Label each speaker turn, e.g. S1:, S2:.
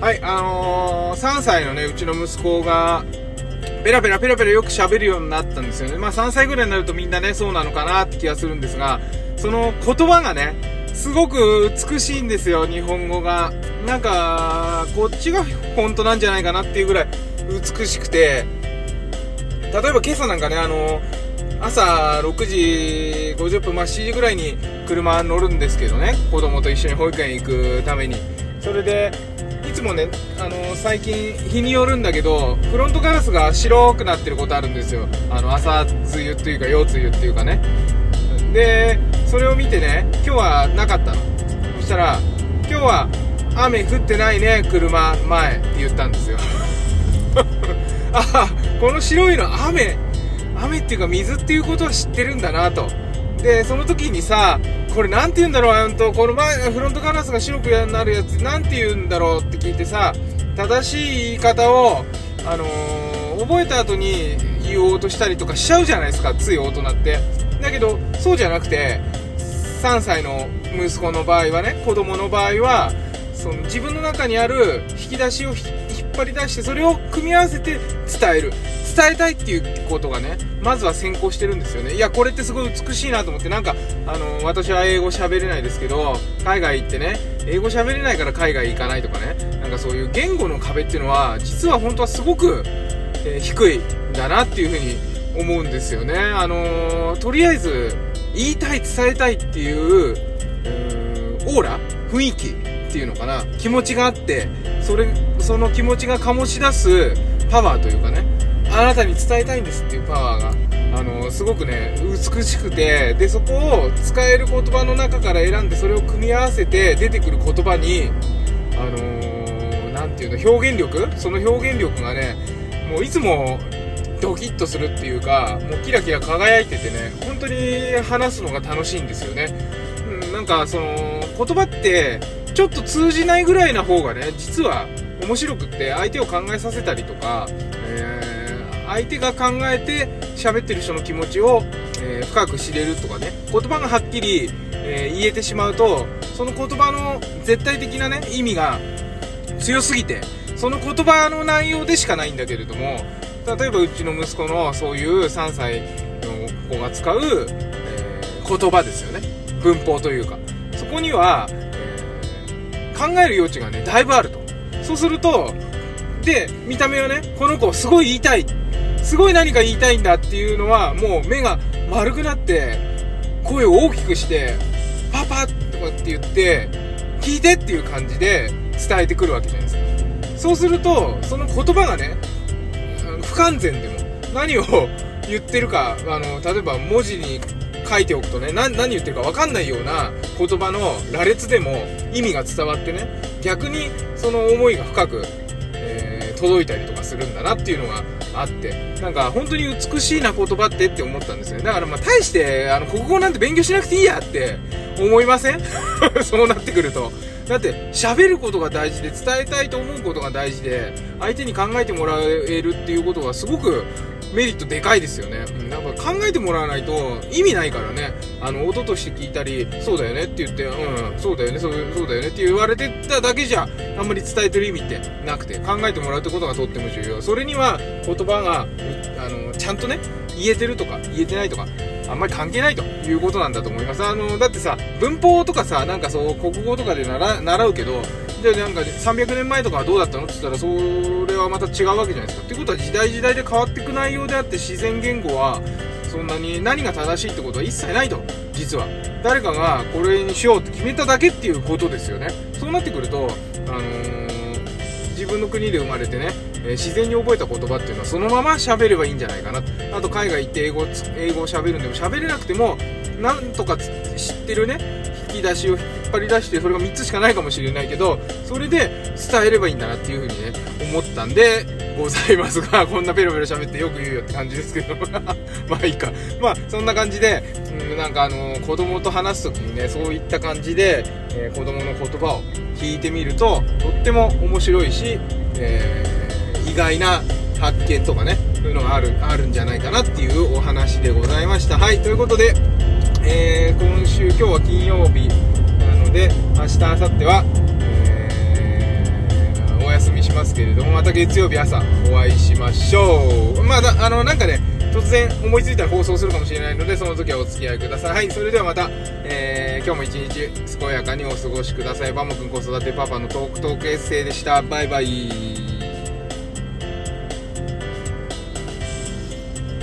S1: はい、あのー、3歳のね、うちの息子が、ペラペラペラペラよく喋るようになったんですよね。まあ3歳ぐらいになるとみんなね、そうなのかなって気がするんですが、その言葉がね、すごく美しいんですよ、日本語が。なんか、こっちが本当なんじゃないかなっていうぐらい美しくて、例えば今朝なんかね、あの朝6時50分、まあ7時ぐらいに車乗るんですけどね、子供と一緒に保育園行くために。それで、つもね、あの最近日によるんだけど、フロントガラスが白くなってることあるんですよ。あの、朝梅雨っていうか、夜梅雨っていうかね。で、それを見てね、今日はなかったの。そしたら、今日は雨降ってないね、車前って言ったんですよ。あ、この白いの雨、雨っていうか水っていうことは知ってるんだなと。で、その時にさ、これなんて言うんだろう、あんと、この前、フロントガラスが白くなるやつ、なんて言うんだろうって聞いてさ、正しい言い方を、あのー、覚えた後に言おうとしたりとかしちゃうじゃないですか、つい大人って。だけど、そうじゃなくて、3歳の息子の場合はね、子供の場合は、その自分の中にある引き出しを引っ張り出してそれを組み合わせて伝える伝えたいっていうことがねまずは先行してるんですよね。いやこれってすごい美しいなと思ってなんかあの私は英語喋れないですけど海外行ってね英語喋れないから海外行かないとかねなんかそういう言語の壁っていうのは実は本当はすごく、えー、低いんだなっていうふうに思うんですよね。あのー、とりあえず言いたい伝えたいっていうオーラ雰囲気っていうのかな。気持ちがあってそれその気持ちが醸し出すパワーというかねあなたに伝えたいんですっていうパワーが。あのすごくね美しくてでそこを使える言葉の中から選んでそれを組み合わせて出てくる言葉にあの何、て言うの表現力？その表現力がねもういつもドキッとするっていうかもうキラキラ輝いててね本当に話すのが楽しいんですよね、うん、なんかその言葉ってちょっと通じないぐらいな方がね実は面白くって相手を考えさせたりとか、えー、相手が考えて喋ってる人の気持ちを、えー、深く知れるとかね言葉がはっきり、えー、言えてしまうとその言葉の絶対的なね意味が強すぎてその言葉の内容でしかないんだけれども例えばうちの息子のそういう3歳の子が使う、え言葉ですよね文法というかそこにはえー考える余地がね、だいぶあると。そうすると、で、見た目はね、この子すごい言いたい。すごい何か言いたいんだっていうのは、もう目が丸くなって、声を大きくして、パパとかって言って、聞いてっていう感じで伝えてくるわけじゃないですか。そうすると、その言葉がね、不完全でも、何を言ってるか、あの、例えば文字に書いておくとね何言ってるか分かんないような言葉の羅列でも意味が伝わってね逆にその思いが深く、えー、届いたりとかするんだなっていうのがあってなんか本当に美しいな言葉ってって思ったんですよだからまあ大してあの国語なんて勉強しなくていいやって思いません？そうなってくると。だって喋ることが大事で伝えたいと思うことが大事で相手に考えてもらえるっていうことがすごくメリットでかいですよね。なんか考えてもらわないと意味ないからね。あの、音として聞いたり、そうだよねって言って、うん、そうだよね、そうそうだよねって言われてただけじゃ、あんまり伝えてる意味ってなくて、考えてもらうってことがとっても重要。それには言葉が、あの、ちゃんとね、言えてるとか、言えてないとか、あんまり関係ないということなんだと思います。あの、だってさ、文法とかさ、なんかそう、国語とかで習うけど、じゃあなんか300年前とかはどうだったのって言ったらそれはまた違うわけじゃないですか。っていうことは時代時代で変わっていく内容であって自然言語はそんなに何が正しいってことは一切ないと実は。誰かがこれにしようって決めただけっていうことですよね。そうなってくると、あのー、自分の国で生まれてね、えー、自然に覚えた言葉っていうのはそのまま喋ればいいんじゃないかな。あと海外行って英語英語を喋るんでも喋れなくてもなんとか知ってるね引き出しを引っ張り出してそれが3つしかないかもしれないけどそれで伝えればいいんだなっていう風にね思ったんでございますが こんなペロペロ喋ってよく言うよって感じですけど。まあいいか。まあそんな感じで、うん、なんかあの子供と話す時にねそういった感じで、えー、子供の言葉を聞いてみるととっても面白いし、えー、意外な発見とかねそういうのがあるあるんじゃないかなっていうお話でございました。はいということでえー、今週今日は金曜日なので明日明後日は、えー、お休みしますけれどもまた月曜日朝お会いしましょう。まああのなんかね突然思いついたら放送するかもしれないのでその時はお付き合いください。はいそれではまた、えー、今日も一日健やかにお過ごしください。バモくん子育てパパのトークトークエッセイでした。バイバイ。